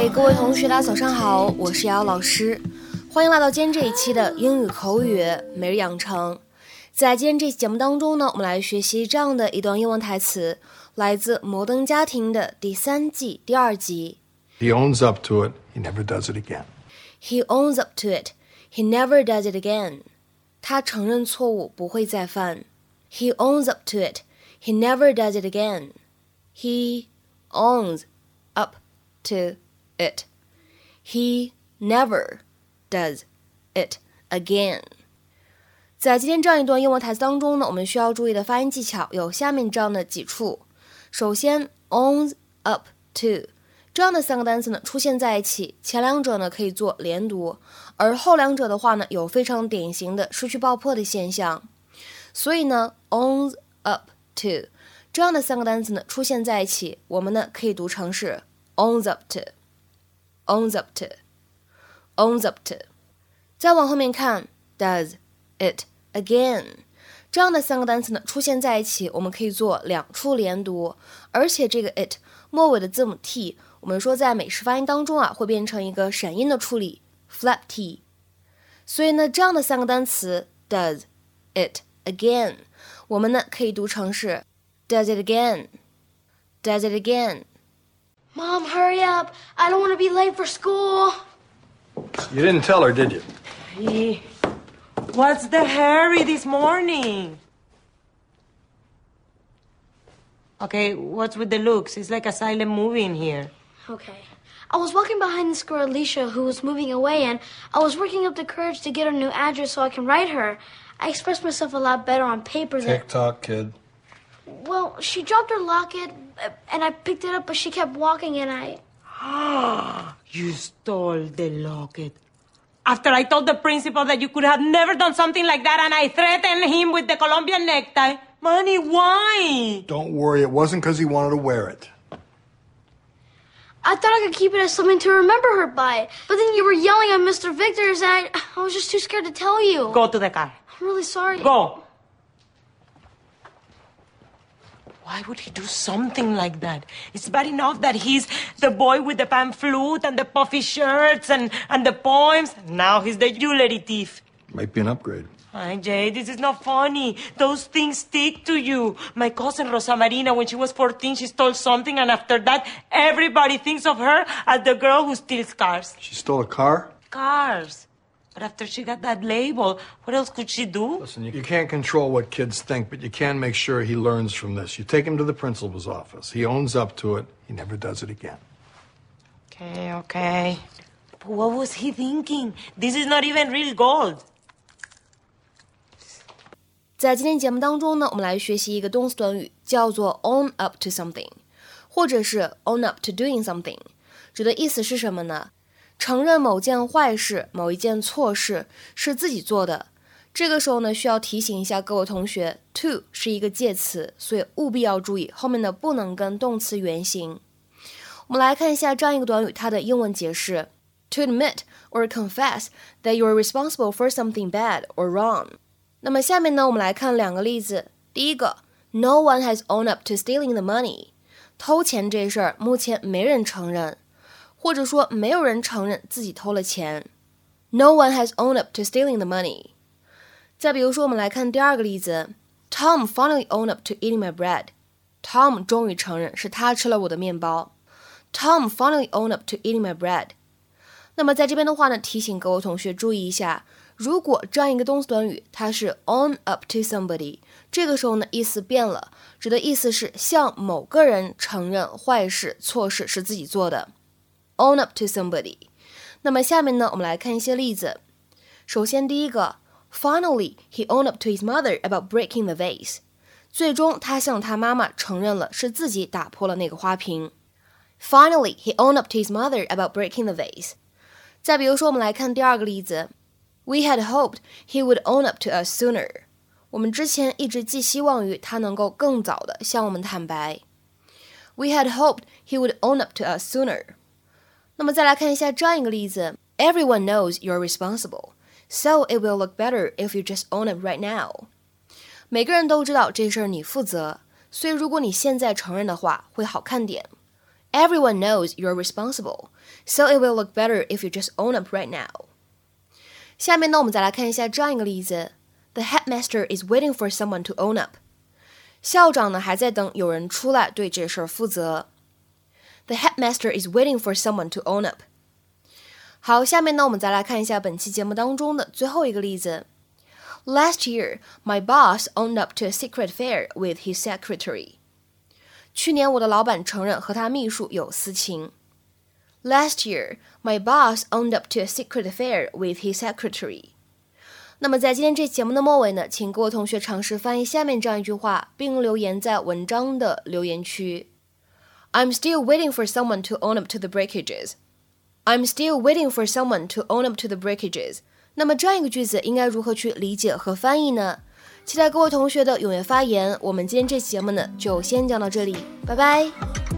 嗨，各位同学，大家早上好，我是瑶瑶老师，欢迎来到今天这一期的英语口语每日养成。在今天这期节目当中呢，我们来学习这样的一段英文台词，来自《摩登家庭》的第三季第二集。He owns up to it. He never does it again. He owns up to it. He never does it again. 他承认错误，不会再犯。He owns up to it. He never does it again. He owns up to it. He never does it again. 在今天这样一段英文台词当中呢，我们需要注意的发音技巧有下面这样的几处。首先，owns up to 这样的三个单词呢出现在一起，前两者呢可以做连读，而后两者的话呢有非常典型的失去爆破的现象。所以呢，owns up to 这样的三个单词呢出现在一起，我们呢可以读成是 owns up to Owns up to，owns up to。再往后面看，does it again 这样的三个单词呢出现在一起，我们可以做两处连读，而且这个 it 末尾的字母 t。我们说在美式发音当中啊，会变成一个闪音的处理，flap t。所以呢，这样的三个单词 does it again，我们呢可以读成是 does it again，does it again。Mom, hurry up! I don't want to be late for school. You didn't tell her, did you? Hey, what's the hurry this morning? Okay, what's with the looks? It's like a silent movie in here. Okay. I was walking behind this girl, Alicia, who was moving away, and I was working up the courage to get her new address so I can write her. I expressed myself a lot better on paper than. Tick tock, kid. Well, she dropped her locket, uh, and I picked it up, but she kept walking, and I. Ah, you stole the locket. After I told the principal that you could have never done something like that, and I threatened him with the Colombian necktie. Manny, why? Don't worry, it wasn't because he wanted to wear it. I thought I could keep it as something to remember her by. But then you were yelling at Mr. Victor's, and I, I was just too scared to tell you. Go to the car. I'm really sorry. Go. Why would he do something like that? It's bad enough that he's the boy with the pan flute and the puffy shirts and, and the poems. Now he's the jewelry thief. Might be an upgrade. Hi, Jay, this is not funny. Those things stick to you. My cousin Rosa Marina, when she was 14, she stole something, and after that, everybody thinks of her as the girl who steals cars. She stole a car? Cars. But after she got that label, what else could she do? Listen, you, you can't control what kids think, but you can make sure he learns from this. You take him to the principal's office. He owns up to it. He never does it again. Okay, okay. But what was he thinking? This is not even real gold. 在今天节目当中呢，我们来学习一个动词短语，叫做 own up to something，或者是 own up to doing something，指的意思是什么呢？ 承认某件坏事、某一件错事是自己做的。这个时候呢，需要提醒一下各位同学，to 是一个介词，所以务必要注意后面的不能跟动词原形。我们来看一下这样一个短语，它的英文解释：to admit or confess that you are responsible for something bad or wrong。那么下面呢，我们来看两个例子。第一个，No one has owned up to stealing the money。偷钱这事儿，目前没人承认，或者说没有人承认自己偷了钱。No one has owned up to stealing the money。再比如说，我们来看第二个例子，Tom finally owned up to eating my bread。Tom 终于承认是他吃了我的面包。Tom finally owned up to eating my bread。那么在这边的话呢，提醒各位同学注意一下。如果这样一个动词短语，它是 own up to somebody，这个时候呢，意思变了，指的意思是向某个人承认坏事、错事是自己做的 ，own up to somebody。那么下面呢，我们来看一些例子。首先第一个，Finally he owned up to his mother about breaking the vase。最终他向他妈妈承认了是自己打破了那个花瓶。Finally he owned up to his mother about breaking the vase。再比如说，我们来看第二个例子。We had hoped he would own up to us sooner. 我们之前一直寄希望于他能够更早的向我们坦白。We had hoped he would own up to us sooner. 那么再来看一下这样一个例子：Everyone knows you're responsible, so it will look better if you just own it right now. 每个人都知道这事儿你负责，所以如果你现在承认的话，会好看点。 Everyone knows you're responsible, so it will look better if you just own up right now. 下面呢，我们再来看一下这样一个例子：The headmaster is waiting for someone to own up. 校长呢还在等有人出来对这事儿负责。 The headmaster is waiting for someone to own up. 好，下面呢，我们再来看一下本期节目当中的最后一个例子。Last year, my boss owned up to a secret affair with his secretary. 去年我的老板承认和他秘书有私情。Last year, my boss owned up to a secret affair with his secretary. 那么在今天这节目的末尾呢，请各位同学尝试翻译下面这样一句话，并留言在文章的留言区。 I'm still waiting for someone to own up to the breakages. I'm still waiting for someone to own up to the breakages. 那么这样一个句子应该如何去理解和翻译呢？期待各位同学的踊跃发言。我们今天这期节目呢，就先讲到这里，拜拜。